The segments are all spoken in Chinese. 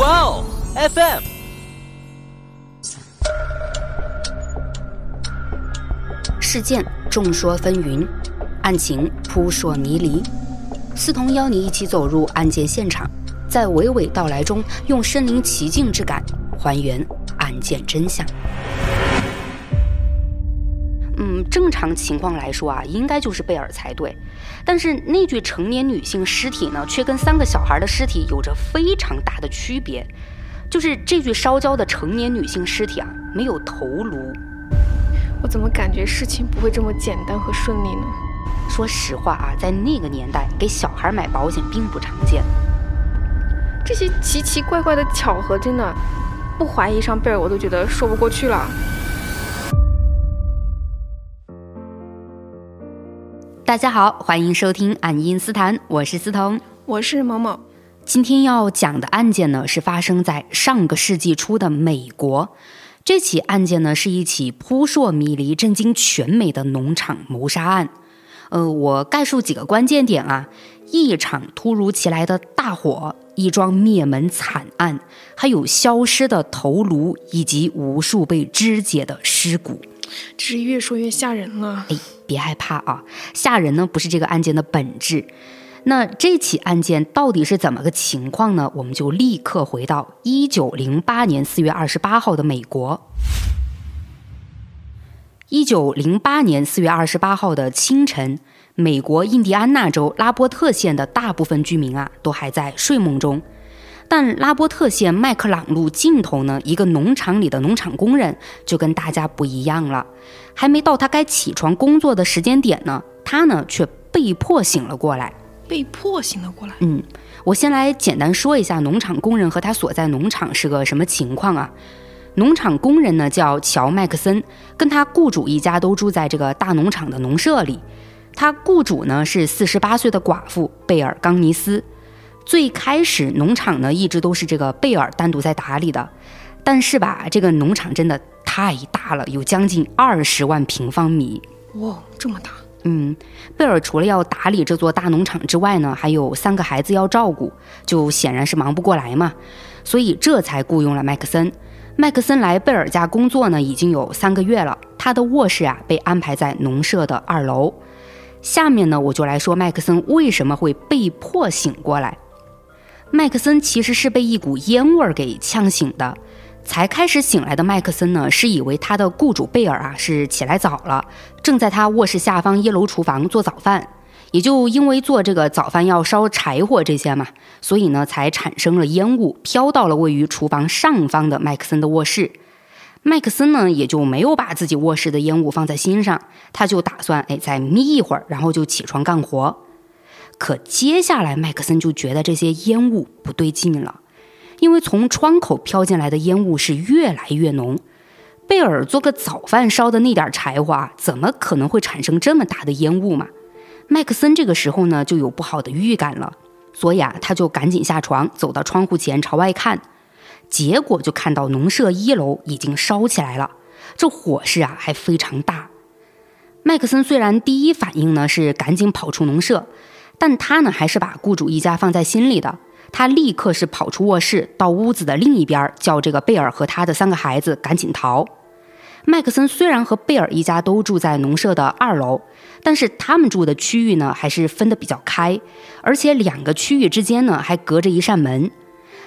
哇哦，FM。事件众说纷纭，案情扑朔迷离。思彤邀你一起走入案件现场，在娓娓道来中，用身临其境之感还原案件真相。嗯，正常情况来说啊，应该就是贝尔才对。但是那具成年女性尸体呢，却跟三个小孩的尸体有着非常大的区别。就是这具烧焦的成年女性尸体啊，没有头颅。我怎么感觉事情不会这么简单和顺利呢？说实话啊，在那个年代，给小孩买保险并不常见。这些奇奇怪怪的巧合，真的不怀疑上贝尔，我都觉得说不过去了。大家好，欢迎收听《爱因斯坦》，我是思彤，我是某某。今天要讲的案件呢，是发生在上个世纪初的美国。这起案件呢，是一起扑朔迷离、震惊全美的农场谋杀案。呃，我概述几个关键点啊：一场突如其来的大火，一桩灭门惨案，还有消失的头颅以及无数被肢解的尸骨。这是越说越吓人了。哎。别害怕啊，吓人呢不是这个案件的本质。那这起案件到底是怎么个情况呢？我们就立刻回到一九零八年四月二十八号的美国。一九零八年四月二十八号的清晨，美国印第安纳州拉波特县的大部分居民啊，都还在睡梦中。但拉波特县麦克朗路尽头呢，一个农场里的农场工人就跟大家不一样了。还没到他该起床工作的时间点呢，他呢却被迫醒了过来。被迫醒了过来。嗯，我先来简单说一下农场工人和他所在农场是个什么情况啊？农场工人呢叫乔麦克森，跟他雇主一家都住在这个大农场的农舍里。他雇主呢是四十八岁的寡妇贝尔冈尼斯。最开始农场呢一直都是这个贝尔单独在打理的，但是吧，这个农场真的太大了，有将近二十万平方米。哇，这么大！嗯，贝尔除了要打理这座大农场之外呢，还有三个孩子要照顾，就显然是忙不过来嘛。所以这才雇佣了麦克森。麦克森来贝尔家工作呢，已经有三个月了。他的卧室啊被安排在农舍的二楼。下面呢，我就来说麦克森为什么会被迫醒过来。麦克森其实是被一股烟味儿给呛醒的，才开始醒来的麦克森呢，是以为他的雇主贝尔啊是起来早了，正在他卧室下方一楼厨房做早饭，也就因为做这个早饭要烧柴火这些嘛，所以呢才产生了烟雾，飘到了位于厨房上方的麦克森的卧室。麦克森呢也就没有把自己卧室的烟雾放在心上，他就打算哎再眯一会儿，然后就起床干活。可接下来，麦克森就觉得这些烟雾不对劲了，因为从窗口飘进来的烟雾是越来越浓。贝尔做个早饭烧的那点柴火，怎么可能会产生这么大的烟雾嘛？麦克森这个时候呢，就有不好的预感了，所以啊，他就赶紧下床，走到窗户前朝外看，结果就看到农舍一楼已经烧起来了，这火势啊还非常大。麦克森虽然第一反应呢是赶紧跑出农舍。但他呢，还是把雇主一家放在心里的。他立刻是跑出卧室，到屋子的另一边，叫这个贝尔和他的三个孩子赶紧逃。麦克森虽然和贝尔一家都住在农舍的二楼，但是他们住的区域呢，还是分得比较开，而且两个区域之间呢，还隔着一扇门。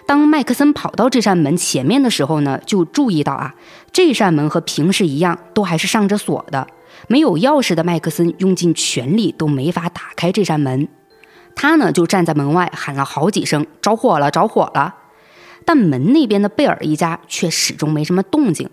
当麦克森跑到这扇门前面的时候呢，就注意到啊，这扇门和平时一样，都还是上着锁的。没有钥匙的麦克森用尽全力都没法打开这扇门。他呢就站在门外喊了好几声“着火了，着火了”，但门那边的贝尔一家却始终没什么动静。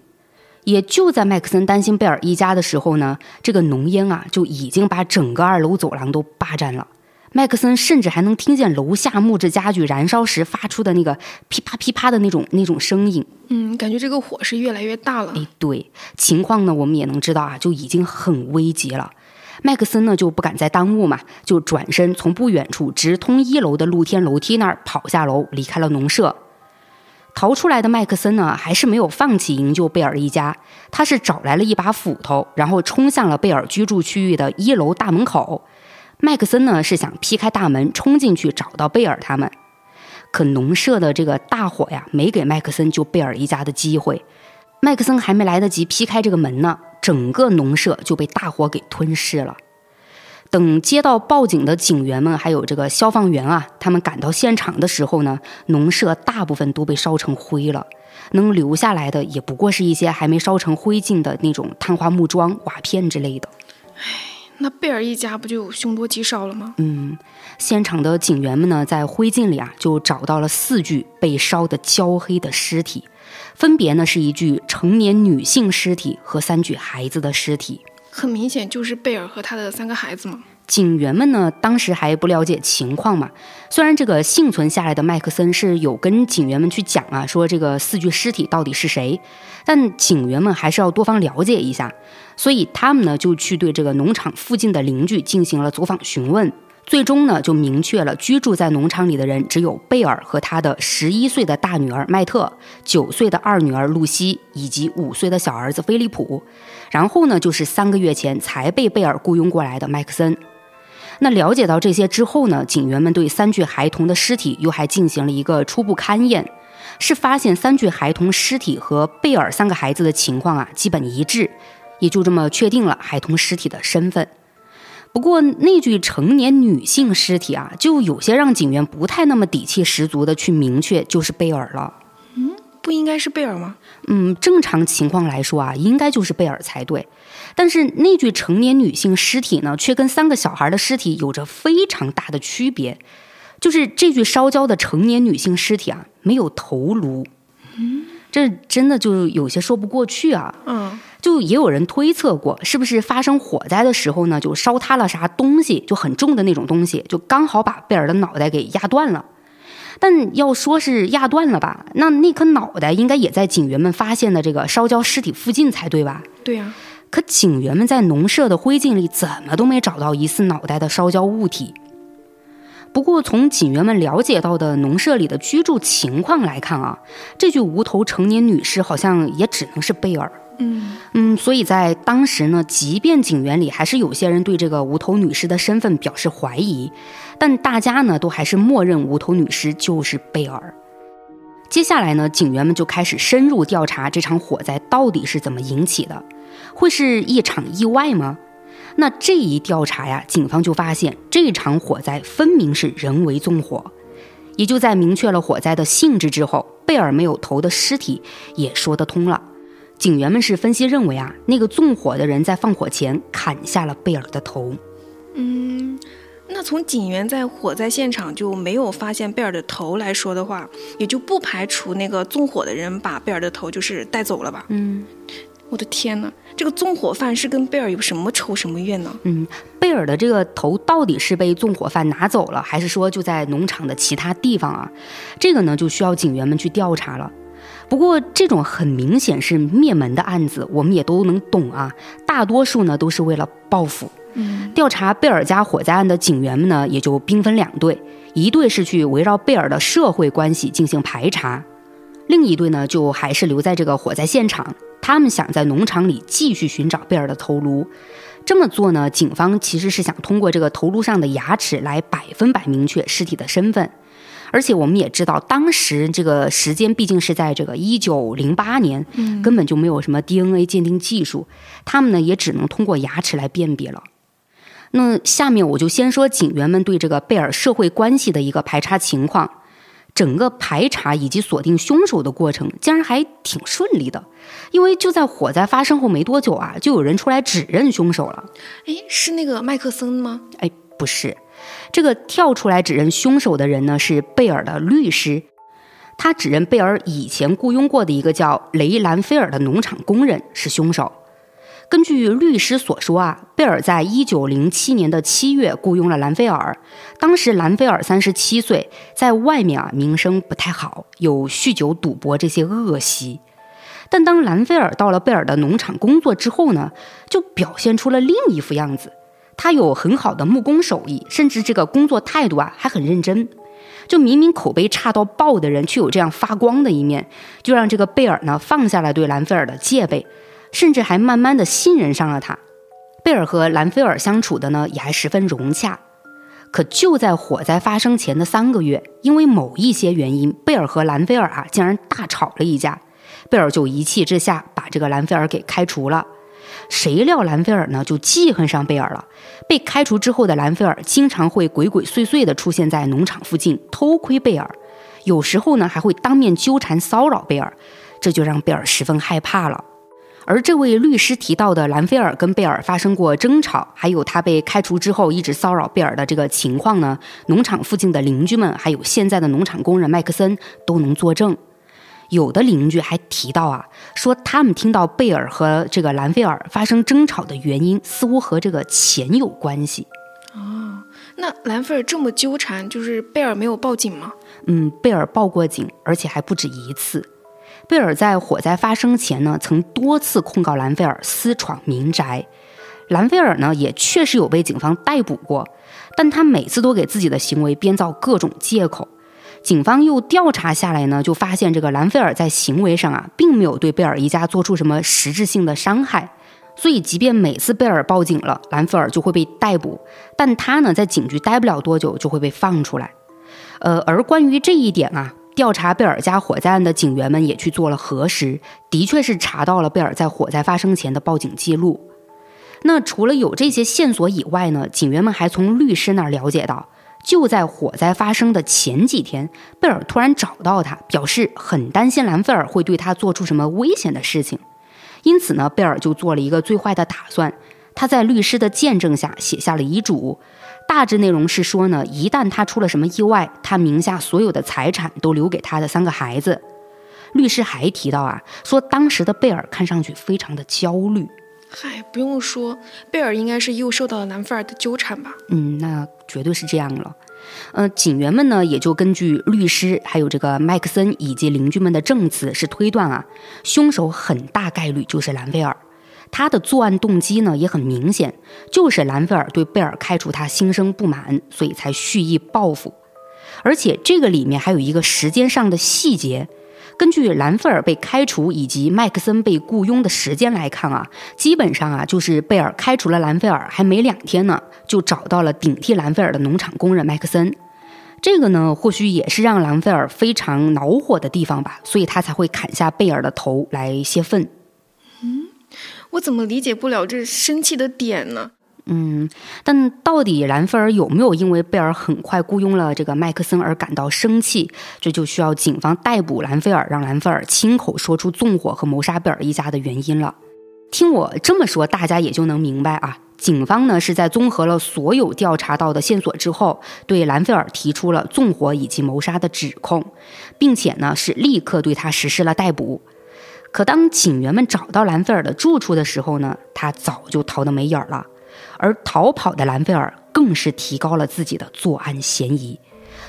也就在麦克森担心贝尔一家的时候呢，这个浓烟啊就已经把整个二楼走廊都霸占了。麦克森甚至还能听见楼下木质家具燃烧时发出的那个噼啪噼啪的那种那种声音。嗯，感觉这个火是越来越大了。哎，对，情况呢我们也能知道啊，就已经很危急了。麦克森呢就不敢再耽误嘛，就转身从不远处直通一楼的露天楼梯那儿跑下楼，离开了农舍。逃出来的麦克森呢，还是没有放弃营救贝尔一家，他是找来了一把斧头，然后冲向了贝尔居住区域的一楼大门口。麦克森呢是想劈开大门冲进去找到贝尔他们，可农舍的这个大火呀，没给麦克森救贝尔一家的机会。麦克森还没来得及劈开这个门呢，整个农舍就被大火给吞噬了。等接到报警的警员们还有这个消防员啊，他们赶到现场的时候呢，农舍大部分都被烧成灰了，能留下来的也不过是一些还没烧成灰烬的那种碳化木桩、瓦片之类的。唉那贝尔一家不就凶多吉少了吗？嗯，现场的警员们呢，在灰烬里啊，就找到了四具被烧得焦黑的尸体，分别呢是一具成年女性尸体和三具孩子的尸体。很明显就是贝尔和他的三个孩子嘛。警员们呢，当时还不了解情况嘛。虽然这个幸存下来的麦克森是有跟警员们去讲啊，说这个四具尸体到底是谁，但警员们还是要多方了解一下。所以他们呢，就去对这个农场附近的邻居进行了走访询问。最终呢，就明确了居住在农场里的人只有贝尔和他的十一岁的大女儿麦特、九岁的二女儿露西以及五岁的小儿子菲利普。然后呢，就是三个月前才被贝尔雇佣过来的麦克森。那了解到这些之后呢，警员们对三具孩童的尸体又还进行了一个初步勘验，是发现三具孩童尸体和贝尔三个孩子的情况啊基本一致，也就这么确定了孩童尸体的身份。不过那具成年女性尸体啊，就有些让警员不太那么底气十足的去明确就是贝尔了。嗯，不应该是贝尔吗？嗯，正常情况来说啊，应该就是贝尔才对。但是那具成年女性尸体呢，却跟三个小孩的尸体有着非常大的区别。就是这具烧焦的成年女性尸体啊，没有头颅。嗯，这真的就有些说不过去啊。嗯。就也有人推测过，是不是发生火灾的时候呢，就烧塌了啥东西，就很重的那种东西，就刚好把贝尔的脑袋给压断了。但要说是压断了吧，那那颗脑袋应该也在警员们发现的这个烧焦尸体附近才对吧？对呀。可警员们在农舍的灰烬里怎么都没找到疑似脑袋的烧焦物体。不过从警员们了解到的农舍里的居住情况来看啊，这具无头成年女尸好像也只能是贝尔。嗯嗯，所以在当时呢，即便警员里还是有些人对这个无头女尸的身份表示怀疑，但大家呢都还是默认无头女尸就是贝尔。接下来呢，警员们就开始深入调查这场火灾到底是怎么引起的，会是一场意外吗？那这一调查呀，警方就发现这场火灾分明是人为纵火，也就在明确了火灾的性质之后，贝尔没有头的尸体也说得通了。警员们是分析认为啊，那个纵火的人在放火前砍下了贝尔的头。嗯，那从警员在火灾现场就没有发现贝尔的头来说的话，也就不排除那个纵火的人把贝尔的头就是带走了吧？嗯，我的天哪，这个纵火犯是跟贝尔有什么仇什么怨呢？嗯，贝尔的这个头到底是被纵火犯拿走了，还是说就在农场的其他地方啊？这个呢，就需要警员们去调查了。不过，这种很明显是灭门的案子，我们也都能懂啊。大多数呢都是为了报复。嗯，调查贝尔家火灾案的警员们呢，也就兵分两队，一队是去围绕贝尔的社会关系进行排查，另一队呢就还是留在这个火灾现场，他们想在农场里继续寻找贝尔的头颅。这么做呢，警方其实是想通过这个头颅上的牙齿来百分百明确尸体的身份。而且我们也知道，当时这个时间毕竟是在这个一九零八年，根本就没有什么 DNA 鉴定技术，他们呢也只能通过牙齿来辨别了。那下面我就先说警员们对这个贝尔社会关系的一个排查情况。整个排查以及锁定凶手的过程竟然还挺顺利的，因为就在火灾发生后没多久啊，就有人出来指认凶手了。哎，是那个麦克森吗？哎，不是。这个跳出来指认凶手的人呢，是贝尔的律师。他指认贝尔以前雇佣过的一个叫雷兰菲尔的农场工人是凶手。根据律师所说啊，贝尔在一九零七年的七月雇佣了兰菲尔。当时兰菲尔三十七岁，在外面啊名声不太好，有酗酒、赌博这些恶习。但当兰菲尔到了贝尔的农场工作之后呢，就表现出了另一副样子。他有很好的木工手艺，甚至这个工作态度啊还很认真。就明明口碑差到爆的人，却有这样发光的一面，就让这个贝尔呢放下了对兰菲尔的戒备，甚至还慢慢的信任上了他。贝尔和兰菲尔相处的呢也还十分融洽。可就在火灾发生前的三个月，因为某一些原因，贝尔和兰菲尔啊竟然大吵了一架。贝尔就一气之下把这个兰菲尔给开除了。谁料兰菲尔呢就记恨上贝尔了。被开除之后的兰菲尔经常会鬼鬼祟祟地出现在农场附近偷窥贝尔，有时候呢还会当面纠缠骚扰贝尔，这就让贝尔十分害怕了。而这位律师提到的兰菲尔跟贝尔发生过争吵，还有他被开除之后一直骚扰贝尔的这个情况呢，农场附近的邻居们还有现在的农场工人麦克森都能作证。有的邻居还提到啊，说他们听到贝尔和这个兰菲尔发生争吵的原因似乎和这个钱有关系。哦，那兰菲尔这么纠缠，就是贝尔没有报警吗？嗯，贝尔报过警，而且还不止一次。贝尔在火灾发生前呢，曾多次控告兰菲尔私闯民宅。兰菲尔呢，也确实有被警方逮捕过，但他每次都给自己的行为编造各种借口。警方又调查下来呢，就发现这个兰菲尔在行为上啊，并没有对贝尔一家做出什么实质性的伤害。所以，即便每次贝尔报警了，兰菲尔就会被逮捕，但他呢，在警局待不了多久就会被放出来。呃，而关于这一点啊。调查贝尔家火灾案的警员们也去做了核实，的确是查到了贝尔在火灾发生前的报警记录。那除了有这些线索以外呢，警员们还从律师那儿了解到，就在火灾发生的前几天，贝尔突然找到他，表示很担心兰菲尔会对他做出什么危险的事情。因此呢，贝尔就做了一个最坏的打算，他在律师的见证下写下了遗嘱。大致内容是说呢，一旦他出了什么意外，他名下所有的财产都留给他的三个孩子。律师还提到啊，说当时的贝尔看上去非常的焦虑。嗨，不用说，贝尔应该是又受到了兰菲尔的纠缠吧？嗯，那绝对是这样了。呃，警员们呢，也就根据律师还有这个麦克森以及邻居们的证词，是推断啊，凶手很大概率就是兰菲尔。他的作案动机呢也很明显，就是兰菲尔对贝尔开除他心生不满，所以才蓄意报复。而且这个里面还有一个时间上的细节，根据兰菲尔被开除以及麦克森被雇佣的时间来看啊，基本上啊就是贝尔开除了兰菲尔还没两天呢，就找到了顶替兰菲尔的农场工人麦克森。这个呢或许也是让兰菲尔非常恼火的地方吧，所以他才会砍下贝尔的头来泄愤。嗯我怎么理解不了这生气的点呢？嗯，但到底兰菲尔有没有因为贝尔很快雇佣了这个麦克森而感到生气？这就需要警方逮捕兰菲尔，让兰菲尔亲口说出纵火和谋杀贝尔一家的原因了。听我这么说，大家也就能明白啊。警方呢是在综合了所有调查到的线索之后，对兰菲尔提出了纵火以及谋杀的指控，并且呢是立刻对他实施了逮捕。可当警员们找到兰菲尔的住处的时候呢，他早就逃得没影儿了。而逃跑的兰菲尔更是提高了自己的作案嫌疑。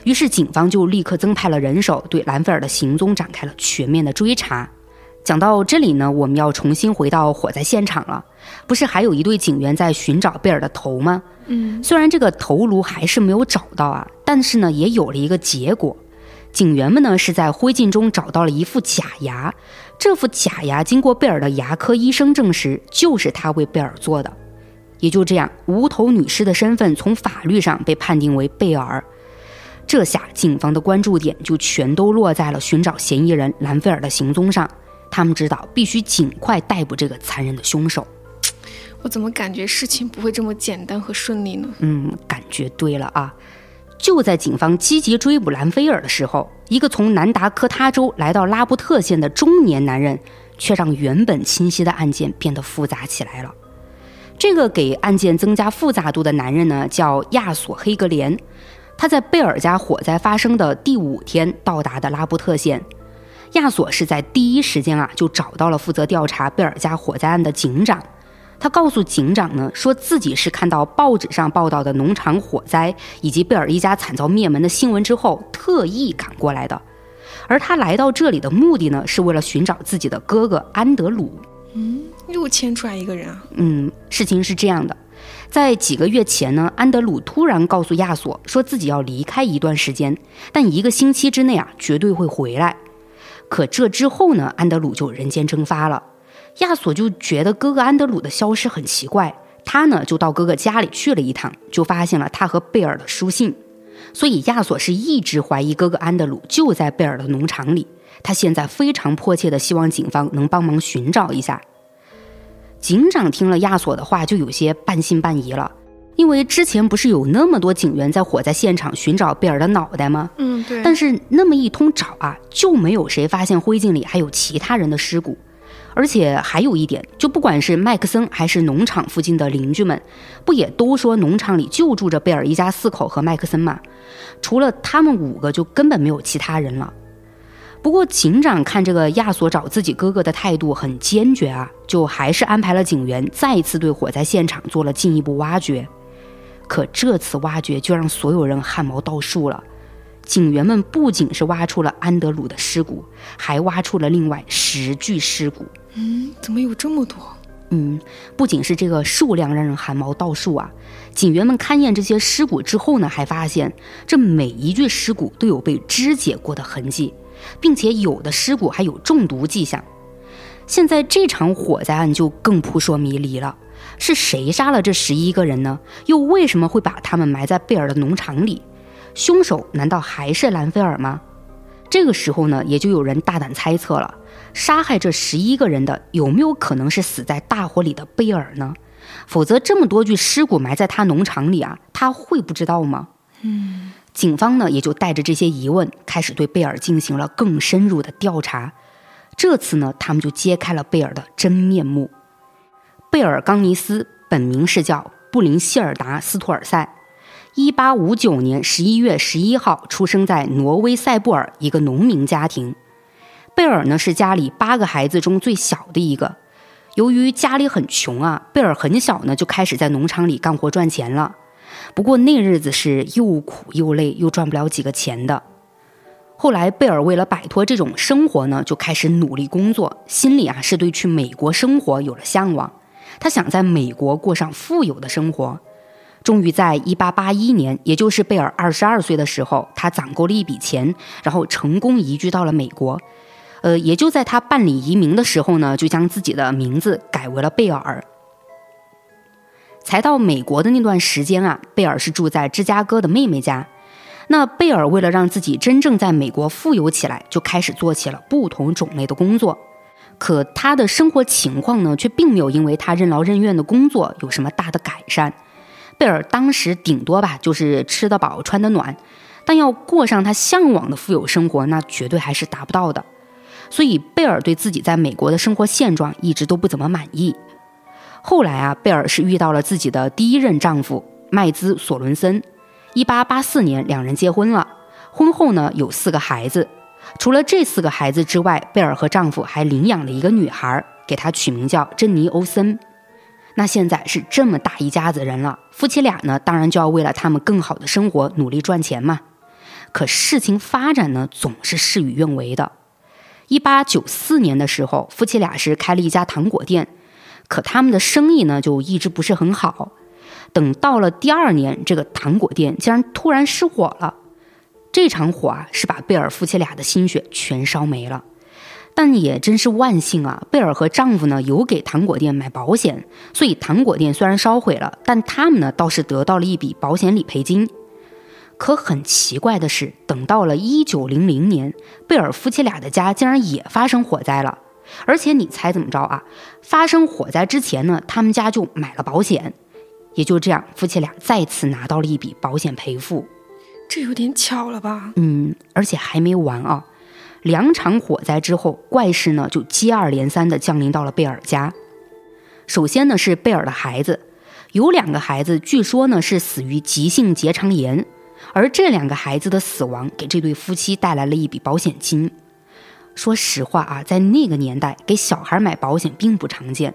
于是警方就立刻增派了人手，对兰菲尔的行踪展开了全面的追查。讲到这里呢，我们要重新回到火灾现场了。不是还有一队警员在寻找贝尔的头吗？嗯，虽然这个头颅还是没有找到啊，但是呢，也有了一个结果。警员们呢是在灰烬中找到了一副假牙。这副假牙经过贝尔的牙科医生证实，就是他为贝尔做的。也就这样，无头女尸的身份从法律上被判定为贝尔。这下，警方的关注点就全都落在了寻找嫌疑人兰菲尔的行踪上。他们知道，必须尽快逮捕这个残忍的凶手。我怎么感觉事情不会这么简单和顺利呢？嗯，感觉对了啊。就在警方积极追捕兰菲尔的时候，一个从南达科他州来到拉布特县的中年男人，却让原本清晰的案件变得复杂起来了。这个给案件增加复杂度的男人呢，叫亚索黑格连。他在贝尔家火灾发生的第五天到达的拉布特县。亚索是在第一时间啊，就找到了负责调查贝尔家火灾案的警长。他告诉警长呢，说自己是看到报纸上报道的农场火灾以及贝尔一家惨遭灭门的新闻之后，特意赶过来的。而他来到这里的目的呢，是为了寻找自己的哥哥安德鲁。嗯，又牵出来一个人啊。嗯，事情是这样的，在几个月前呢，安德鲁突然告诉亚索，说自己要离开一段时间，但一个星期之内啊，绝对会回来。可这之后呢，安德鲁就人间蒸发了。亚索就觉得哥哥安德鲁的消失很奇怪，他呢就到哥哥家里去了一趟，就发现了他和贝尔的书信。所以亚索是一直怀疑哥哥安德鲁就在贝尔的农场里。他现在非常迫切的希望警方能帮忙寻找一下。警长听了亚索的话，就有些半信半疑了。因为之前不是有那么多警员在火灾现场寻找贝尔的脑袋吗？嗯，对。但是那么一通找啊，就没有谁发现灰烬里还有其他人的尸骨。而且还有一点，就不管是麦克森还是农场附近的邻居们，不也都说农场里就住着贝尔一家四口和麦克森吗？除了他们五个，就根本没有其他人了。不过警长看这个亚索找自己哥哥的态度很坚决啊，就还是安排了警员再次对火灾现场做了进一步挖掘。可这次挖掘就让所有人汗毛倒竖了。警员们不仅是挖出了安德鲁的尸骨，还挖出了另外十具尸骨。嗯，怎么有这么多？嗯，不仅是这个数量让人汗毛倒竖啊，警员们勘验这些尸骨之后呢，还发现这每一具尸骨都有被肢解过的痕迹，并且有的尸骨还有中毒迹象。现在这场火灾案就更扑朔迷离了。是谁杀了这十一个人呢？又为什么会把他们埋在贝尔的农场里？凶手难道还是兰菲尔吗？这个时候呢，也就有人大胆猜测了：杀害这十一个人的有没有可能是死在大火里的贝尔呢？否则这么多具尸骨埋在他农场里啊，他会不知道吗？嗯，警方呢也就带着这些疑问，开始对贝尔进行了更深入的调查。这次呢，他们就揭开了贝尔的真面目。贝尔冈尼斯本名是叫布林希尔达斯托尔塞，一八五九年十一月十一号出生在挪威塞布尔一个农民家庭。贝尔呢是家里八个孩子中最小的一个。由于家里很穷啊，贝尔很小呢就开始在农场里干活赚钱了。不过那日子是又苦又累，又赚不了几个钱的。后来贝尔为了摆脱这种生活呢，就开始努力工作，心里啊是对去美国生活有了向往。他想在美国过上富有的生活，终于在1881年，也就是贝尔22岁的时候，他攒够了一笔钱，然后成功移居到了美国。呃，也就在他办理移民的时候呢，就将自己的名字改为了贝尔。才到美国的那段时间啊，贝尔是住在芝加哥的妹妹家。那贝尔为了让自己真正在美国富有起来，就开始做起了不同种类的工作。可他的生活情况呢，却并没有因为他任劳任怨的工作有什么大的改善。贝尔当时顶多吧，就是吃得饱、穿得暖，但要过上他向往的富有生活，那绝对还是达不到的。所以，贝尔对自己在美国的生活现状一直都不怎么满意。后来啊，贝尔是遇到了自己的第一任丈夫麦兹·索伦森。1884年，两人结婚了，婚后呢，有四个孩子。除了这四个孩子之外，贝尔和丈夫还领养了一个女孩，给她取名叫珍妮·欧森。那现在是这么大一家子人了，夫妻俩呢，当然就要为了他们更好的生活努力赚钱嘛。可事情发展呢，总是事与愿违的。一八九四年的时候，夫妻俩是开了一家糖果店，可他们的生意呢，就一直不是很好。等到了第二年，这个糖果店竟然突然失火了。这场火啊，是把贝尔夫妻俩的心血全烧没了。但也真是万幸啊，贝尔和丈夫呢有给糖果店买保险，所以糖果店虽然烧毁了，但他们呢倒是得到了一笔保险理赔金。可很奇怪的是，等到了一九零零年，贝尔夫妻俩的家竟然也发生火灾了。而且你猜怎么着啊？发生火灾之前呢，他们家就买了保险，也就这样，夫妻俩再次拿到了一笔保险赔付。这有点巧了吧？嗯，而且还没完啊！两场火灾之后，怪事呢就接二连三的降临到了贝尔家。首先呢是贝尔的孩子，有两个孩子据说呢是死于急性结肠炎，而这两个孩子的死亡给这对夫妻带来了一笔保险金。说实话啊，在那个年代给小孩买保险并不常见。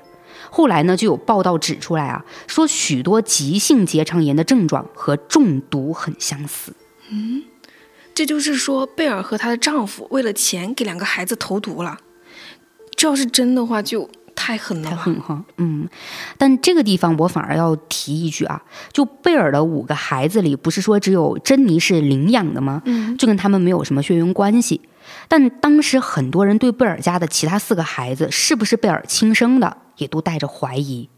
后来呢，就有报道指出来啊，说许多急性结肠炎的症状和中毒很相似。嗯，这就是说，贝尔和她的丈夫为了钱给两个孩子投毒了。这要是真的话，就太狠了。太狠哈，嗯。但这个地方我反而要提一句啊，就贝尔的五个孩子里，不是说只有珍妮是领养的吗？嗯，就跟他们没有什么血缘关系。但当时很多人对贝尔家的其他四个孩子是不是贝尔亲生的，也都带着怀疑。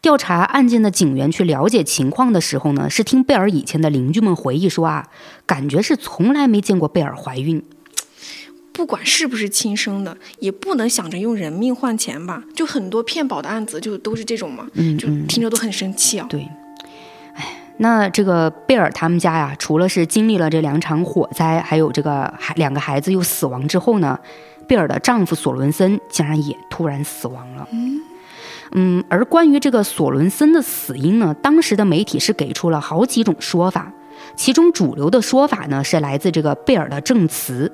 调查案件的警员去了解情况的时候呢，是听贝尔以前的邻居们回忆说啊，感觉是从来没见过贝尔怀孕。不管是不是亲生的，也不能想着用人命换钱吧？就很多骗保的案子，就都是这种嘛。嗯就听着都很生气啊。对，哎，那这个贝尔他们家呀，除了是经历了这两场火灾，还有这个孩两个孩子又死亡之后呢，贝尔的丈夫索伦森竟然也突然死亡了。嗯嗯，而关于这个索伦森的死因呢，当时的媒体是给出了好几种说法，其中主流的说法呢是来自这个贝尔的证词。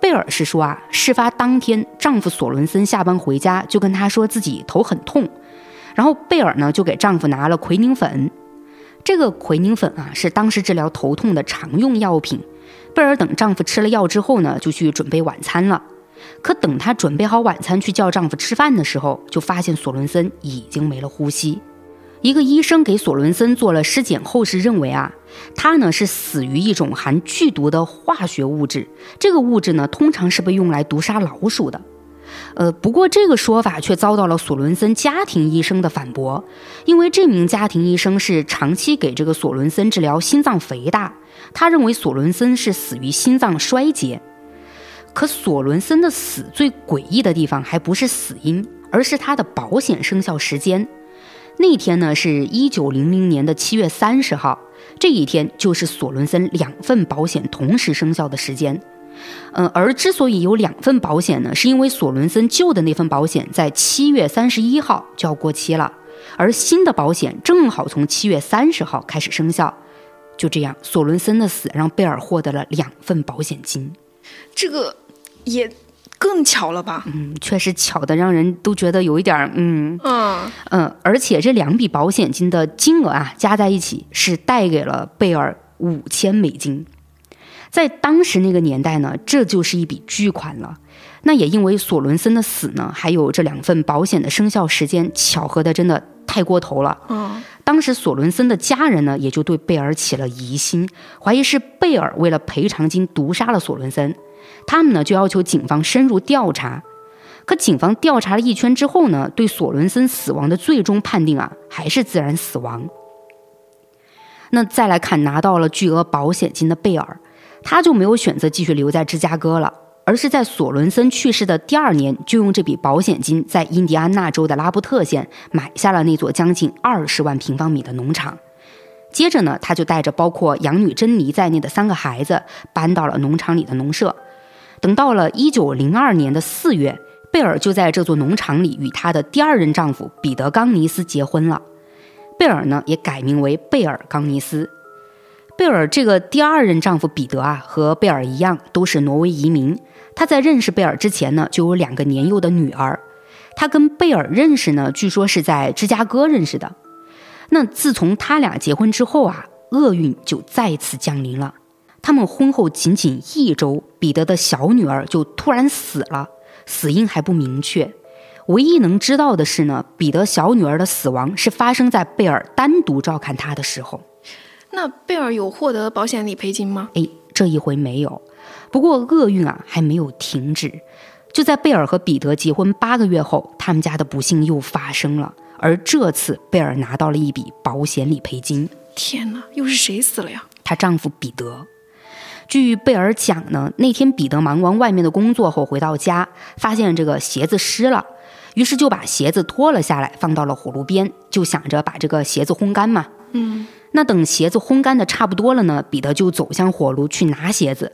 贝尔是说啊，事发当天，丈夫索伦森下班回家就跟她说自己头很痛，然后贝尔呢就给丈夫拿了奎宁粉。这个奎宁粉啊是当时治疗头痛的常用药品。贝尔等丈夫吃了药之后呢，就去准备晚餐了。可等她准备好晚餐去叫丈夫吃饭的时候，就发现索伦森已经没了呼吸。一个医生给索伦森做了尸检后是认为啊，他呢是死于一种含剧毒的化学物质，这个物质呢通常是被用来毒杀老鼠的。呃，不过这个说法却遭到了索伦森家庭医生的反驳，因为这名家庭医生是长期给这个索伦森治疗心脏肥大，他认为索伦森是死于心脏衰竭。可索伦森的死最诡异的地方还不是死因，而是他的保险生效时间。那天呢是一九零零年的七月三十号，这一天就是索伦森两份保险同时生效的时间。嗯，而之所以有两份保险呢，是因为索伦森旧的那份保险在七月三十一号就要过期了，而新的保险正好从七月三十号开始生效。就这样，索伦森的死让贝尔获得了两份保险金。这个也更巧了吧？嗯，确实巧的让人都觉得有一点儿，嗯嗯，嗯，而且这两笔保险金的金额啊，加在一起是带给了贝尔五千美金。在当时那个年代呢，这就是一笔巨款了。那也因为索伦森的死呢，还有这两份保险的生效时间巧合的真的太过头了。嗯，当时索伦森的家人呢，也就对贝尔起了疑心，怀疑是贝尔为了赔偿金毒杀了索伦森。他们呢就要求警方深入调查。可警方调查了一圈之后呢，对索伦森死亡的最终判定啊，还是自然死亡。那再来看拿到了巨额保险金的贝尔，他就没有选择继续留在芝加哥了，而是在索伦森去世的第二年，就用这笔保险金在印第安纳州的拉布特县买下了那座将近二十万平方米的农场。接着呢，他就带着包括养女珍妮在内的三个孩子，搬到了农场里的农舍。等到了一九零二年的四月，贝尔就在这座农场里与她的第二任丈夫彼得·冈尼斯结婚了。贝尔呢，也改名为贝尔·冈尼斯。贝尔这个第二任丈夫彼得啊，和贝尔一样，都是挪威移民。他在认识贝尔之前呢，就有两个年幼的女儿。他跟贝尔认识呢，据说是在芝加哥认识的。那自从他俩结婚之后啊，厄运就再次降临了。他们婚后仅仅一周，彼得的小女儿就突然死了，死因还不明确。唯一能知道的是呢，彼得小女儿的死亡是发生在贝尔单独照看她的时候。那贝尔有获得保险理赔金吗？哎，这一回没有。不过厄运啊还没有停止，就在贝尔和彼得结婚八个月后，他们家的不幸又发生了。而这次贝尔拿到了一笔保险理赔金。天哪，又是谁死了呀？她丈夫彼得。据贝尔讲呢，那天彼得忙完外面的工作后回到家，发现这个鞋子湿了，于是就把鞋子脱了下来，放到了火炉边，就想着把这个鞋子烘干嘛。嗯，那等鞋子烘干的差不多了呢，彼得就走向火炉去拿鞋子，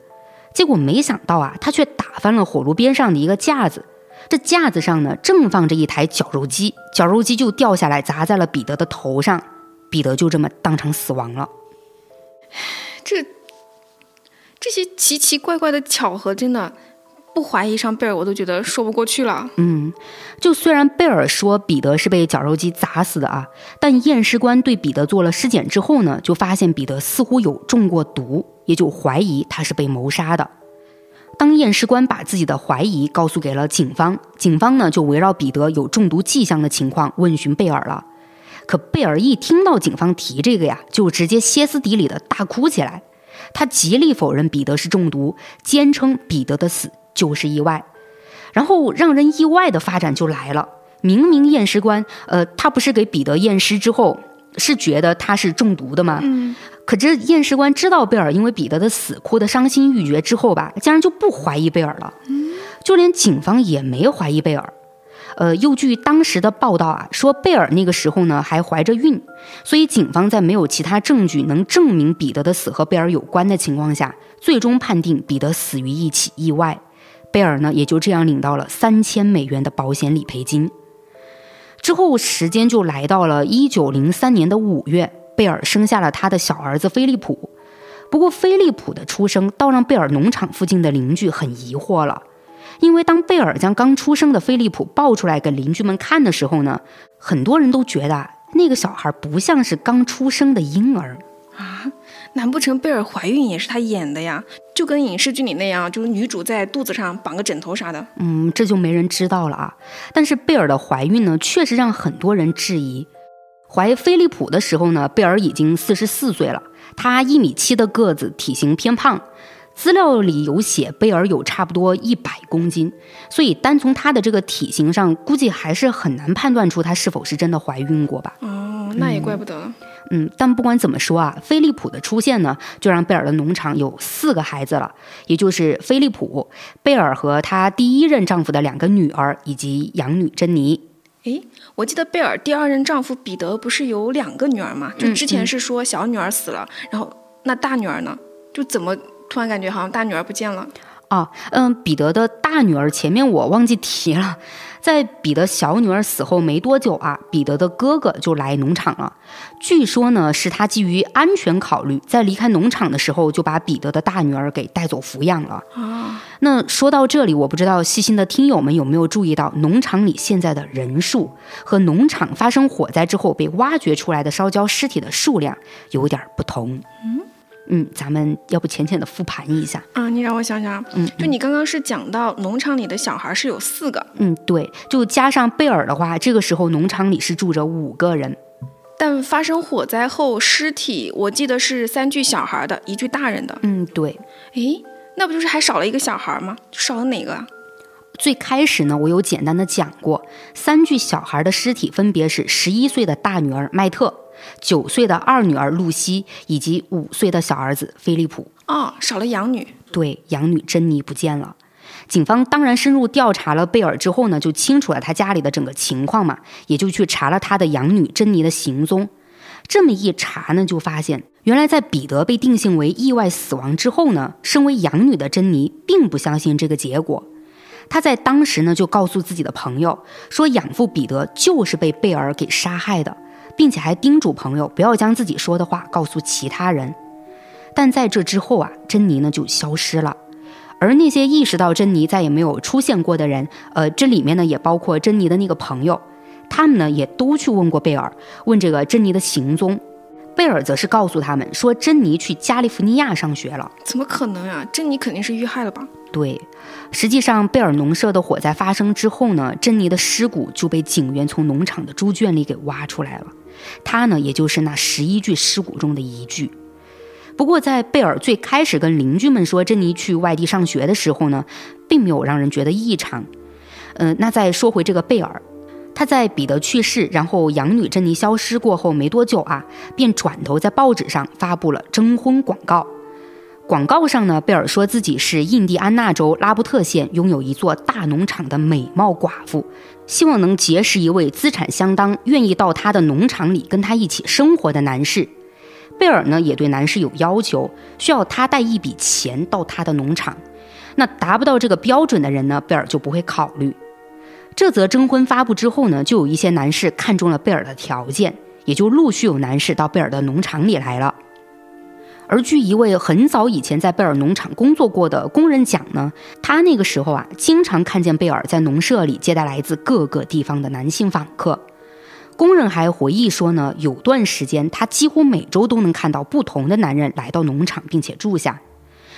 结果没想到啊，他却打翻了火炉边上的一个架子。这架子上呢，正放着一台绞肉机，绞肉机就掉下来砸在了彼得的头上，彼得就这么当场死亡了。这这些奇奇怪怪的巧合，真的不怀疑上贝尔，我都觉得说不过去了。嗯，就虽然贝尔说彼得是被绞肉机砸死的啊，但验尸官对彼得做了尸检之后呢，就发现彼得似乎有中过毒，也就怀疑他是被谋杀的。当验尸官把自己的怀疑告诉给了警方，警方呢就围绕彼得有中毒迹象的情况问询贝尔了。可贝尔一听到警方提这个呀，就直接歇斯底里的大哭起来。他极力否认彼得是中毒，坚称彼得的死就是意外。然后让人意外的发展就来了，明明验尸官，呃，他不是给彼得验尸之后，是觉得他是中毒的吗？嗯，可这验尸官知道贝尔因为彼得的死哭得伤心欲绝之后吧，竟然就不怀疑贝尔了，就连警方也没怀疑贝尔。呃，又据当时的报道啊，说贝尔那个时候呢还怀着孕，所以警方在没有其他证据能证明彼得的死和贝尔有关的情况下，最终判定彼得死于一起意外。贝尔呢也就这样领到了三千美元的保险理赔金。之后时间就来到了一九零三年的五月，贝尔生下了他的小儿子菲利普。不过菲利普的出生倒让贝尔农场附近的邻居很疑惑了。因为当贝尔将刚出生的菲利普抱出来给邻居们看的时候呢，很多人都觉得那个小孩不像是刚出生的婴儿啊！难不成贝尔怀孕也是他演的呀？就跟影视剧里那样，就是女主在肚子上绑个枕头啥的？嗯，这就没人知道了啊。但是贝尔的怀孕呢，确实让很多人质疑。怀菲利普的时候呢，贝尔已经四十四岁了，他一米七的个子，体型偏胖。资料里有写，贝尔有差不多一百公斤，所以单从她的这个体型上，估计还是很难判断出她是否是真的怀孕过吧。哦，那也怪不得。嗯，但不管怎么说啊，菲利普的出现呢，就让贝尔的农场有四个孩子了，也就是菲利普、贝尔和她第一任丈夫的两个女儿以及养女珍妮。诶，我记得贝尔第二任丈夫彼得不是有两个女儿吗？就之前是说小女儿死了，然后那大女儿呢，就怎么？突然感觉好像大女儿不见了啊，嗯，彼得的大女儿前面我忘记提了，在彼得小女儿死后没多久啊，彼得的哥哥就来农场了。据说呢，是他基于安全考虑，在离开农场的时候就把彼得的大女儿给带走抚养了。啊，那说到这里，我不知道细心的听友们有没有注意到，农场里现在的人数和农场发生火灾之后被挖掘出来的烧焦尸体的数量有点不同。嗯。嗯，咱们要不浅浅的复盘一下啊？你让我想想，嗯，就你刚刚是讲到农场里的小孩是有四个，嗯，对，就加上贝尔的话，这个时候农场里是住着五个人。但发生火灾后，尸体我记得是三具小孩的，一具大人的。嗯，对。诶，那不就是还少了一个小孩吗？少了哪个？最开始呢，我有简单的讲过，三具小孩的尸体分别是十一岁的大女儿麦特。九岁的二女儿露西以及五岁的小儿子菲利普哦，少了养女。对，养女珍妮不见了。警方当然深入调查了贝尔之后呢，就清楚了他家里的整个情况嘛，也就去查了他的养女珍妮的行踪。这么一查呢，就发现原来在彼得被定性为意外死亡之后呢，身为养女的珍妮并不相信这个结果。她在当时呢，就告诉自己的朋友说，养父彼得就是被贝尔给杀害的。并且还叮嘱朋友不要将自己说的话告诉其他人。但在这之后啊，珍妮呢就消失了。而那些意识到珍妮再也没有出现过的人，呃，这里面呢也包括珍妮的那个朋友，他们呢也都去问过贝尔，问这个珍妮的行踪。贝尔则是告诉他们说，珍妮去加利福尼亚上学了。怎么可能啊？珍妮肯定是遇害了吧？对，实际上贝尔农舍的火灾发生之后呢，珍妮的尸骨就被警员从农场的猪圈里给挖出来了。他呢，也就是那十一具尸骨中的一具。不过，在贝尔最开始跟邻居们说珍妮去外地上学的时候呢，并没有让人觉得异常。嗯，那再说回这个贝尔，他在彼得去世，然后养女珍妮消失过后没多久啊，便转头在报纸上发布了征婚广告。广告上呢，贝尔说自己是印第安纳州拉布特县拥有一座大农场的美貌寡妇，希望能结识一位资产相当、愿意到他的农场里跟他一起生活的男士。贝尔呢也对男士有要求，需要他带一笔钱到他的农场。那达不到这个标准的人呢，贝尔就不会考虑。这则征婚发布之后呢，就有一些男士看中了贝尔的条件，也就陆续有男士到贝尔的农场里来了。而据一位很早以前在贝尔农场工作过的工人讲呢，他那个时候啊，经常看见贝尔在农舍里接待来自各个地方的男性访客。工人还回忆说呢，有段时间他几乎每周都能看到不同的男人来到农场并且住下，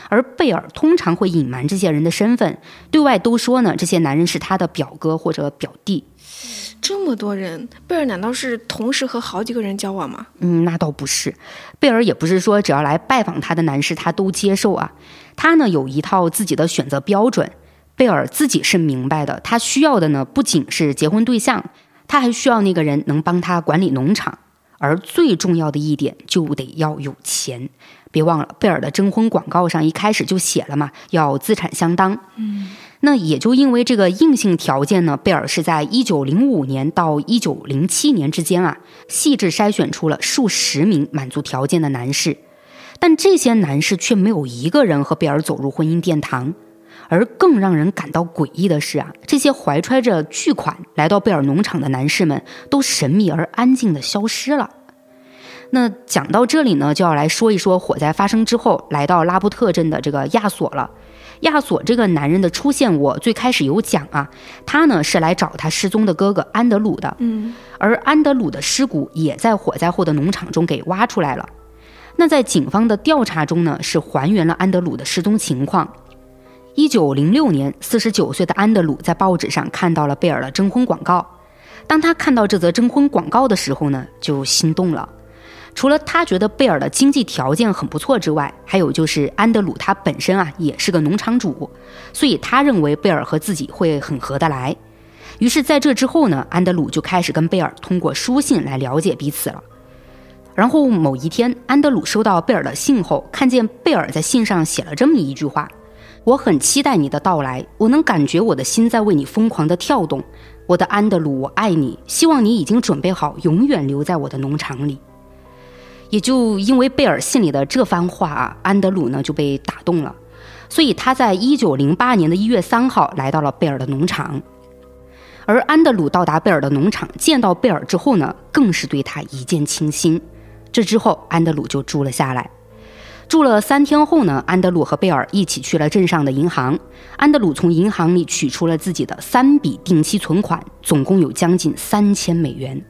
而贝尔通常会隐瞒这些人的身份，对外都说呢，这些男人是他的表哥或者表弟。这么多人，贝尔难道是同时和好几个人交往吗？嗯，那倒不是。贝尔也不是说只要来拜访他的男士他都接受啊。他呢有一套自己的选择标准，贝尔自己是明白的，他需要的呢不仅是结婚对象，他还需要那个人能帮他管理农场，而最重要的一点就得要有钱。别忘了，贝尔的征婚广告上一开始就写了嘛，要资产相当。嗯，那也就因为这个硬性条件呢，贝尔是在一九零五年到一九零七年之间啊，细致筛选出了数十名满足条件的男士，但这些男士却没有一个人和贝尔走入婚姻殿堂。而更让人感到诡异的是啊，这些怀揣着巨款来到贝尔农场的男士们，都神秘而安静地消失了。那讲到这里呢，就要来说一说火灾发生之后来到拉布特镇的这个亚索了。亚索这个男人的出现，我最开始有讲啊，他呢是来找他失踪的哥哥安德鲁的。嗯，而安德鲁的尸骨也在火灾后的农场中给挖出来了。那在警方的调查中呢，是还原了安德鲁的失踪情况。一九零六年，四十九岁的安德鲁在报纸上看到了贝尔的征婚广告。当他看到这则征婚广告的时候呢，就心动了。除了他觉得贝尔的经济条件很不错之外，还有就是安德鲁他本身啊也是个农场主，所以他认为贝尔和自己会很合得来。于是，在这之后呢，安德鲁就开始跟贝尔通过书信来了解彼此了。然后某一天，安德鲁收到贝尔的信后，看见贝尔在信上写了这么一句话。我很期待你的到来，我能感觉我的心在为你疯狂地跳动。我的安德鲁，我爱你，希望你已经准备好永远留在我的农场里。也就因为贝尔信里的这番话啊，安德鲁呢就被打动了，所以他在一九零八年的一月三号来到了贝尔的农场。而安德鲁到达贝尔的农场，见到贝尔之后呢，更是对他一见倾心。这之后，安德鲁就住了下来。住了三天后呢，安德鲁和贝尔一起去了镇上的银行。安德鲁从银行里取出了自己的三笔定期存款，总共有将近三千美元。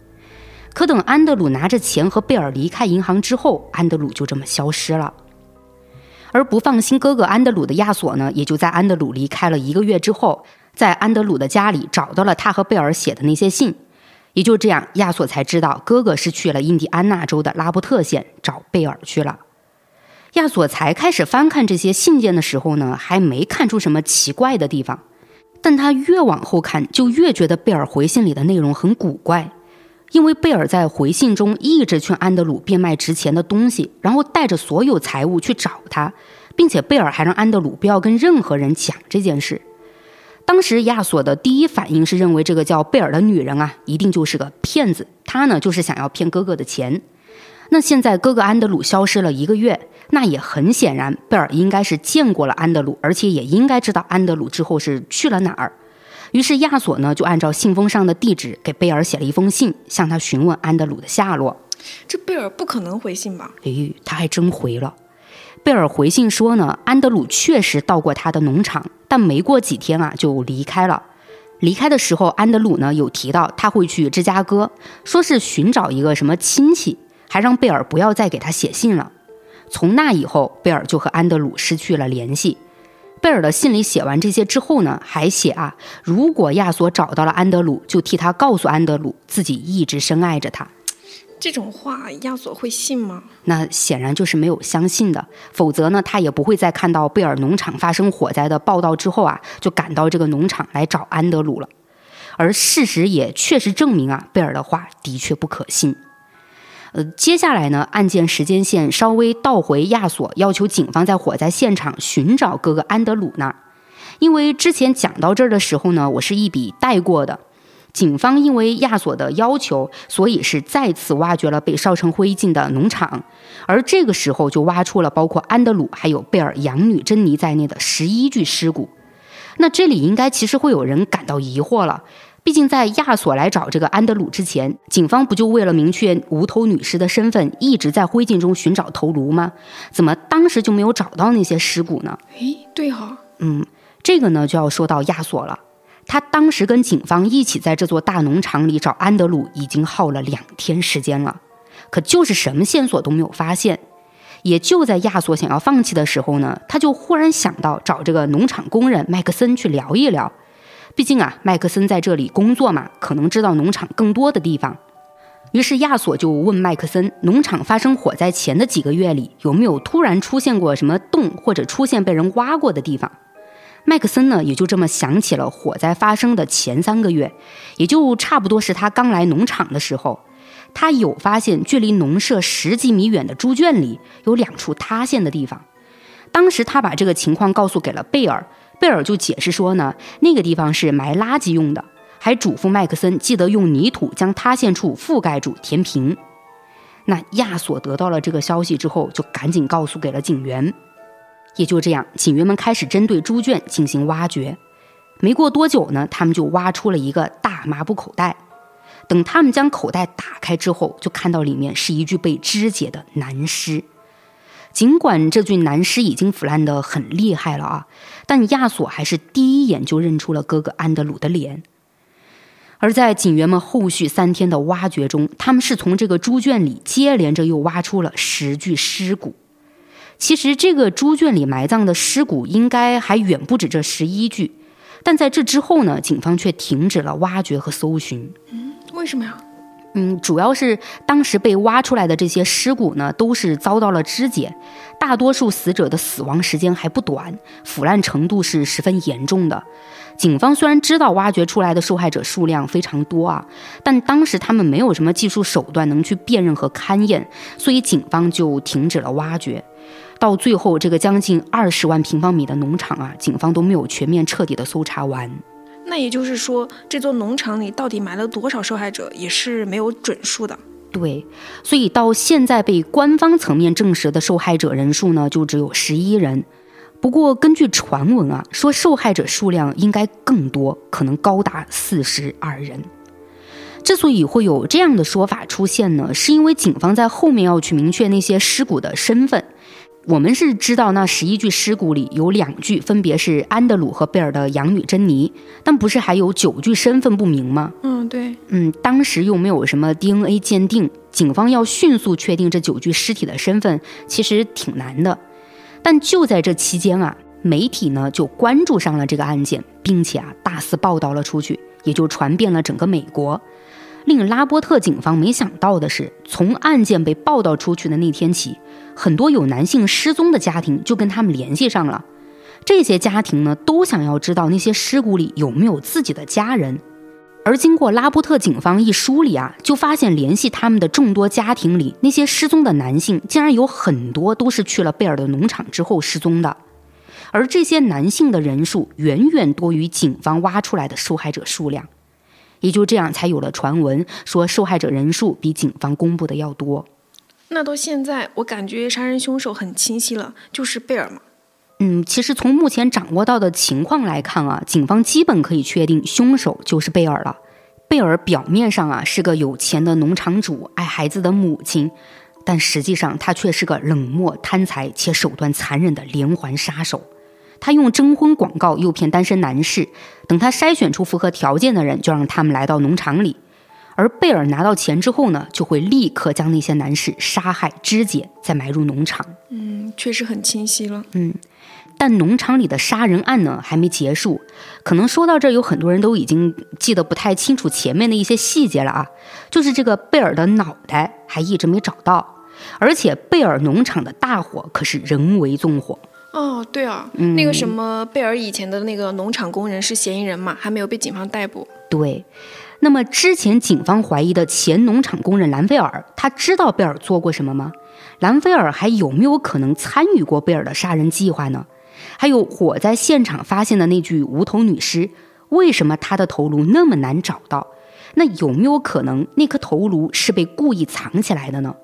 可等安德鲁拿着钱和贝尔离开银行之后，安德鲁就这么消失了。而不放心哥哥安德鲁的亚索呢，也就在安德鲁离开了一个月之后，在安德鲁的家里找到了他和贝尔写的那些信。也就这样，亚索才知道哥哥是去了印第安纳州的拉布特县找贝尔去了。亚索才开始翻看这些信件的时候呢，还没看出什么奇怪的地方，但他越往后看，就越觉得贝尔回信里的内容很古怪，因为贝尔在回信中一直劝安德鲁变卖值钱的东西，然后带着所有财物去找他，并且贝尔还让安德鲁不要跟任何人讲这件事。当时亚索的第一反应是认为这个叫贝尔的女人啊，一定就是个骗子，她呢就是想要骗哥哥的钱。那现在哥哥安德鲁消失了一个月。那也很显然，贝尔应该是见过了安德鲁，而且也应该知道安德鲁之后是去了哪儿。于是亚索呢，就按照信封上的地址给贝尔写了一封信，向他询问安德鲁的下落。这贝尔不可能回信吧？诶，他还真回了。贝尔回信说呢，安德鲁确实到过他的农场，但没过几天啊就离开了。离开的时候，安德鲁呢有提到他会去芝加哥，说是寻找一个什么亲戚，还让贝尔不要再给他写信了。从那以后，贝尔就和安德鲁失去了联系。贝尔的信里写完这些之后呢，还写啊，如果亚索找到了安德鲁，就替他告诉安德鲁自己一直深爱着他。这种话，亚索会信吗？那显然就是没有相信的，否则呢，他也不会在看到贝尔农场发生火灾的报道之后啊，就赶到这个农场来找安德鲁了。而事实也确实证明啊，贝尔的话的确不可信。呃，接下来呢，案件时间线稍微倒回亚索，要求警方在火灾现场寻找哥哥安德鲁那儿。因为之前讲到这儿的时候呢，我是一笔带过的。警方因为亚索的要求，所以是再次挖掘了被烧成灰烬的农场，而这个时候就挖出了包括安德鲁还有贝尔养女珍妮在内的十一具尸骨。那这里应该其实会有人感到疑惑了。毕竟，在亚索来找这个安德鲁之前，警方不就为了明确无头女尸的身份，一直在灰烬中寻找头颅吗？怎么当时就没有找到那些尸骨呢？诶，对哈，嗯，这个呢就要说到亚索了。他当时跟警方一起在这座大农场里找安德鲁，已经耗了两天时间了，可就是什么线索都没有发现。也就在亚索想要放弃的时候呢，他就忽然想到找这个农场工人麦克森去聊一聊。毕竟啊，麦克森在这里工作嘛，可能知道农场更多的地方。于是亚索就问麦克森，农场发生火灾前的几个月里，有没有突然出现过什么洞，或者出现被人挖过的地方？麦克森呢，也就这么想起了火灾发生的前三个月，也就差不多是他刚来农场的时候，他有发现距离农舍十几米远的猪圈里有两处塌陷的地方。当时他把这个情况告诉给了贝尔，贝尔就解释说呢，那个地方是埋垃圾用的，还嘱咐麦克森记得用泥土将塌陷处覆盖住，填平。那亚索得到了这个消息之后，就赶紧告诉给了警员。也就这样，警员们开始针对猪圈进行挖掘。没过多久呢，他们就挖出了一个大麻布口袋。等他们将口袋打开之后，就看到里面是一具被肢解的男尸。尽管这具男尸已经腐烂得很厉害了啊，但亚索还是第一眼就认出了哥哥安德鲁的脸。而在警员们后续三天的挖掘中，他们是从这个猪圈里接连着又挖出了十具尸骨。其实这个猪圈里埋葬的尸骨应该还远不止这十一具，但在这之后呢，警方却停止了挖掘和搜寻。嗯，为什么呀？嗯，主要是当时被挖出来的这些尸骨呢，都是遭到了肢解，大多数死者的死亡时间还不短，腐烂程度是十分严重的。警方虽然知道挖掘出来的受害者数量非常多啊，但当时他们没有什么技术手段能去辨认和勘验，所以警方就停止了挖掘。到最后，这个将近二十万平方米的农场啊，警方都没有全面彻底的搜查完。那也就是说，这座农场里到底埋了多少受害者，也是没有准数的。对，所以到现在被官方层面证实的受害者人数呢，就只有十一人。不过根据传闻啊，说受害者数量应该更多，可能高达四十二人。之所以会有这样的说法出现呢，是因为警方在后面要去明确那些尸骨的身份。我们是知道那十一具尸骨里有两具分别是安德鲁和贝尔的养女珍妮，但不是还有九具身份不明吗？嗯，对，嗯，当时又没有什么 DNA 鉴定，警方要迅速确定这九具尸体的身份，其实挺难的。但就在这期间啊，媒体呢就关注上了这个案件，并且啊大肆报道了出去，也就传遍了整个美国。令拉波特警方没想到的是，从案件被报道出去的那天起，很多有男性失踪的家庭就跟他们联系上了。这些家庭呢，都想要知道那些尸骨里有没有自己的家人。而经过拉波特警方一梳理啊，就发现联系他们的众多家庭里，那些失踪的男性竟然有很多都是去了贝尔的农场之后失踪的。而这些男性的人数远远多于警方挖出来的受害者数量。也就这样，才有了传闻说受害者人数比警方公布的要多。那到现在，我感觉杀人凶手很清晰了，就是贝尔嘛。嗯，其实从目前掌握到的情况来看啊，警方基本可以确定凶手就是贝尔了。贝尔表面上啊是个有钱的农场主，爱孩子的母亲，但实际上他却是个冷漠、贪财且手段残忍的连环杀手。他用征婚广告诱骗单身男士，等他筛选出符合条件的人，就让他们来到农场里。而贝尔拿到钱之后呢，就会立刻将那些男士杀害、肢解，再埋入农场。嗯，确实很清晰了。嗯，但农场里的杀人案呢还没结束。可能说到这儿，有很多人都已经记得不太清楚前面的一些细节了啊。就是这个贝尔的脑袋还一直没找到，而且贝尔农场的大火可是人为纵火。哦，对啊，那个什么贝尔以前的那个农场工人是嫌疑人嘛，还没有被警方逮捕。对，那么之前警方怀疑的前农场工人兰菲尔，他知道贝尔做过什么吗？兰菲尔还有没有可能参与过贝尔的杀人计划呢？还有火灾现场发现的那具无头女尸，为什么她的头颅那么难找到？那有没有可能那颗头颅是被故意藏起来的呢？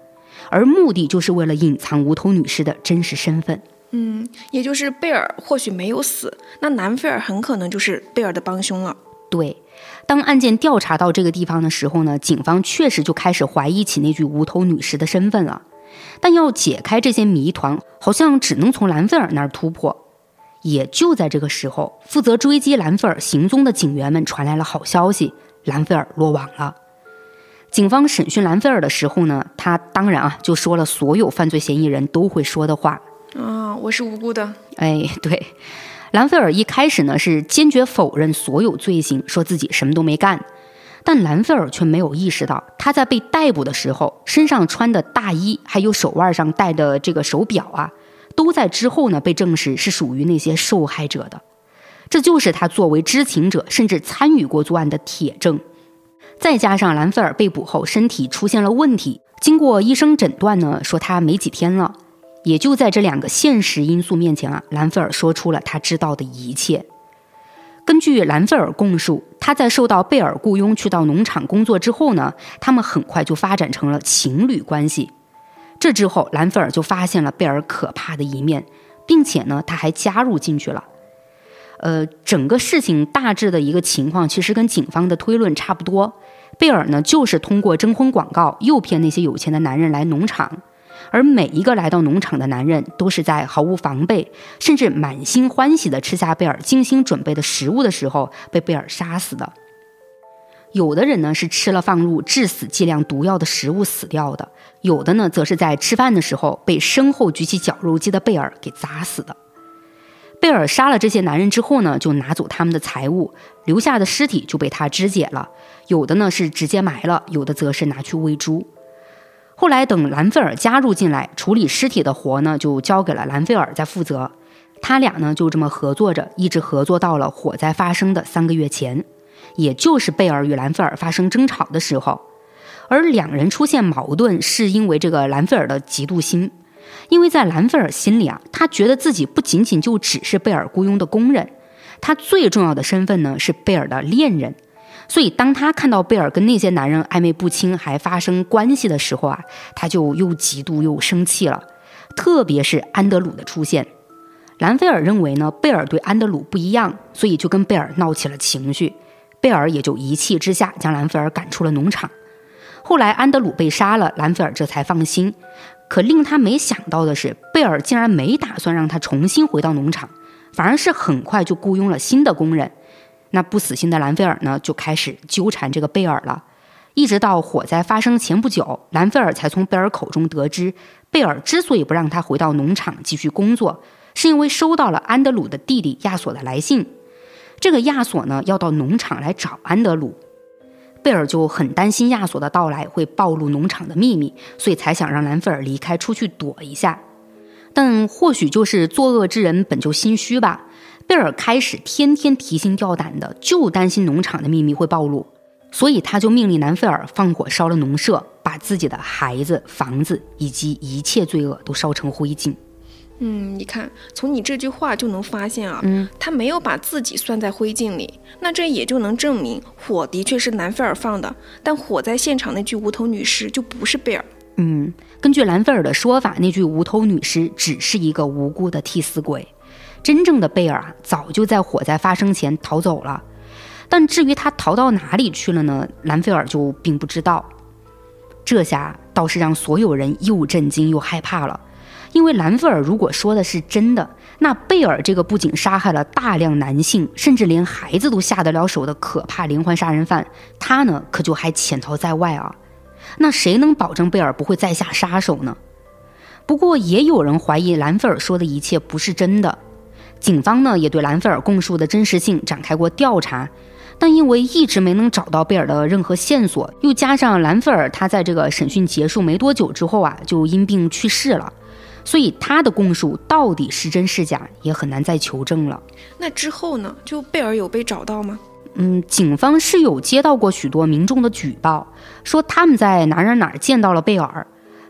而目的就是为了隐藏无头女尸的真实身份。嗯，也就是贝尔或许没有死，那南菲尔很可能就是贝尔的帮凶了。对，当案件调查到这个地方的时候呢，警方确实就开始怀疑起那具无头女尸的身份了。但要解开这些谜团，好像只能从兰菲尔那儿突破。也就在这个时候，负责追击兰菲尔行踪的警员们传来了好消息：兰菲尔落网了。警方审讯兰菲尔的时候呢，他当然啊就说了所有犯罪嫌疑人都会说的话。啊，我是无辜的。哎，对，兰菲尔一开始呢是坚决否认所有罪行，说自己什么都没干。但兰菲尔却没有意识到，他在被逮捕的时候，身上穿的大衣还有手腕上戴的这个手表啊，都在之后呢被证实是属于那些受害者的。这就是他作为知情者甚至参与过作案的铁证。再加上兰菲尔被捕后身体出现了问题，经过医生诊断呢，说他没几天了。也就在这两个现实因素面前啊，兰菲尔说出了他知道的一切。根据兰菲尔供述，他在受到贝尔雇佣去到农场工作之后呢，他们很快就发展成了情侣关系。这之后，兰菲尔就发现了贝尔可怕的一面，并且呢，他还加入进去了。呃，整个事情大致的一个情况，其实跟警方的推论差不多。贝尔呢，就是通过征婚广告诱骗那些有钱的男人来农场。而每一个来到农场的男人，都是在毫无防备，甚至满心欢喜地吃下贝尔精心准备的食物的时候，被贝尔杀死的。有的人呢是吃了放入致死剂量毒药的食物死掉的，有的呢则是在吃饭的时候被身后举起绞肉机的贝尔给砸死的。贝尔杀了这些男人之后呢，就拿走他们的财物，留下的尸体就被他肢解了，有的呢是直接埋了，有的则是拿去喂猪。后来等兰菲尔加入进来，处理尸体的活呢，就交给了兰菲尔在负责。他俩呢就这么合作着，一直合作到了火灾发生的三个月前，也就是贝尔与兰菲尔发生争吵的时候。而两人出现矛盾，是因为这个兰菲尔的嫉妒心，因为在兰菲尔心里啊，他觉得自己不仅仅就只是贝尔雇佣的工人，他最重要的身份呢是贝尔的恋人。所以，当他看到贝尔跟那些男人暧昧不清，还发生关系的时候啊，他就又嫉妒又生气了。特别是安德鲁的出现，兰菲尔认为呢，贝尔对安德鲁不一样，所以就跟贝尔闹起了情绪。贝尔也就一气之下将兰菲尔赶出了农场。后来，安德鲁被杀了，兰菲尔这才放心。可令他没想到的是，贝尔竟然没打算让他重新回到农场，反而是很快就雇佣了新的工人。那不死心的兰菲尔呢，就开始纠缠这个贝尔了，一直到火灾发生前不久，兰菲尔才从贝尔口中得知，贝尔之所以不让他回到农场继续工作，是因为收到了安德鲁的弟弟亚索的来信。这个亚索呢，要到农场来找安德鲁，贝尔就很担心亚索的到来会暴露农场的秘密，所以才想让兰菲尔离开出去躲一下。但或许就是作恶之人本就心虚吧。贝尔开始天天提心吊胆的，就担心农场的秘密会暴露，所以他就命令南菲尔放火烧了农舍，把自己的孩子、房子以及一切罪恶都烧成灰烬。嗯，你看，从你这句话就能发现啊，嗯，他没有把自己算在灰烬里，那这也就能证明火的确是南菲尔放的，但火灾现场那具无头女尸就不是贝尔。嗯，根据兰菲尔的说法，那具无头女尸只是一个无辜的替死鬼。真正的贝尔啊，早就在火灾发生前逃走了。但至于他逃到哪里去了呢？兰菲尔就并不知道。这下倒是让所有人又震惊又害怕了。因为兰菲尔如果说的是真的，那贝尔这个不仅杀害了大量男性，甚至连孩子都下得了手的可怕连环杀人犯，他呢可就还潜逃在外啊。那谁能保证贝尔不会再下杀手呢？不过也有人怀疑兰菲尔说的一切不是真的。警方呢也对兰菲尔供述的真实性展开过调查，但因为一直没能找到贝尔的任何线索，又加上兰菲尔他在这个审讯结束没多久之后啊就因病去世了，所以他的供述到底是真是假也很难再求证了。那之后呢？就贝尔有被找到吗？嗯，警方是有接到过许多民众的举报，说他们在哪哪哪见到了贝尔，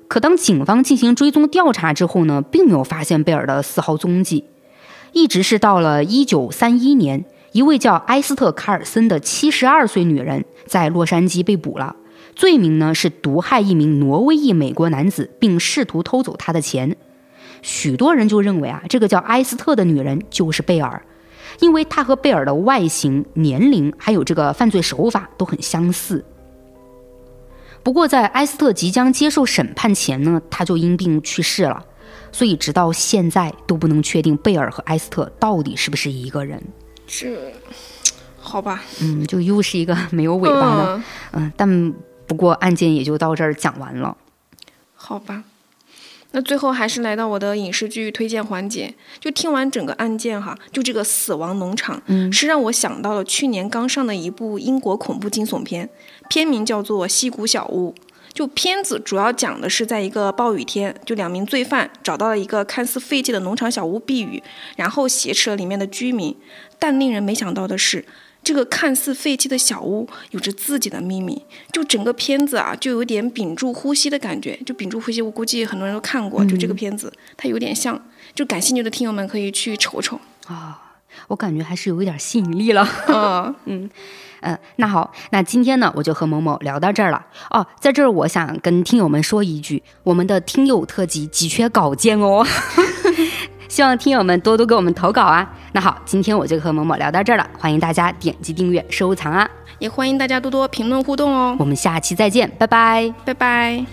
可当警方进行追踪调查之后呢，并没有发现贝尔的丝毫踪迹。一直是到了一九三一年，一位叫埃斯特·卡尔森的七十二岁女人在洛杉矶被捕了，罪名呢是毒害一名挪威裔美国男子，并试图偷走他的钱。许多人就认为啊，这个叫埃斯特的女人就是贝尔，因为她和贝尔的外形、年龄还有这个犯罪手法都很相似。不过，在埃斯特即将接受审判前呢，他就因病去世了。所以，直到现在都不能确定贝尔和埃斯特到底是不是一个人。这，好吧，嗯，就又是一个没有尾巴的，嗯，但不过案件也就到这儿讲完了。好吧，那最后还是来到我的影视剧推荐环节。就听完整个案件哈，就这个死亡农场，嗯，是让我想到了去年刚上的一部英国恐怖惊悚片，片名叫做《溪谷小屋》。就片子主要讲的是在一个暴雨天，就两名罪犯找到了一个看似废弃的农场小屋避雨，然后挟持了里面的居民。但令人没想到的是，这个看似废弃的小屋有着自己的秘密。就整个片子啊，就有点屏住呼吸的感觉。就屏住呼吸，我估计很多人都看过。就这个片子，它有点像。就感兴趣的听友们可以去瞅瞅啊。我感觉还是有一点吸引力了。嗯 嗯嗯，那好，那今天呢，我就和某某聊到这儿了。哦，在这儿我想跟听友们说一句，我们的听友特辑急缺稿件哦，希望听友们多多给我们投稿啊。那好，今天我就和某某聊到这儿了，欢迎大家点击订阅、收藏啊，也欢迎大家多多评论互动哦。我们下期再见，拜拜，拜拜。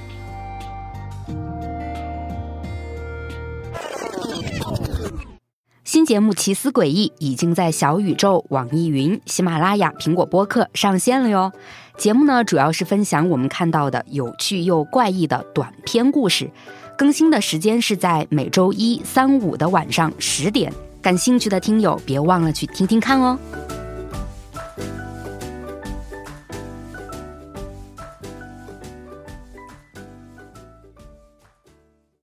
新节目《奇思诡异》已经在小宇宙、网易云、喜马拉雅、苹果播客上线了哟。节目呢，主要是分享我们看到的有趣又怪异的短篇故事，更新的时间是在每周一、三、五的晚上十点。感兴趣的听友，别忘了去听听看哦。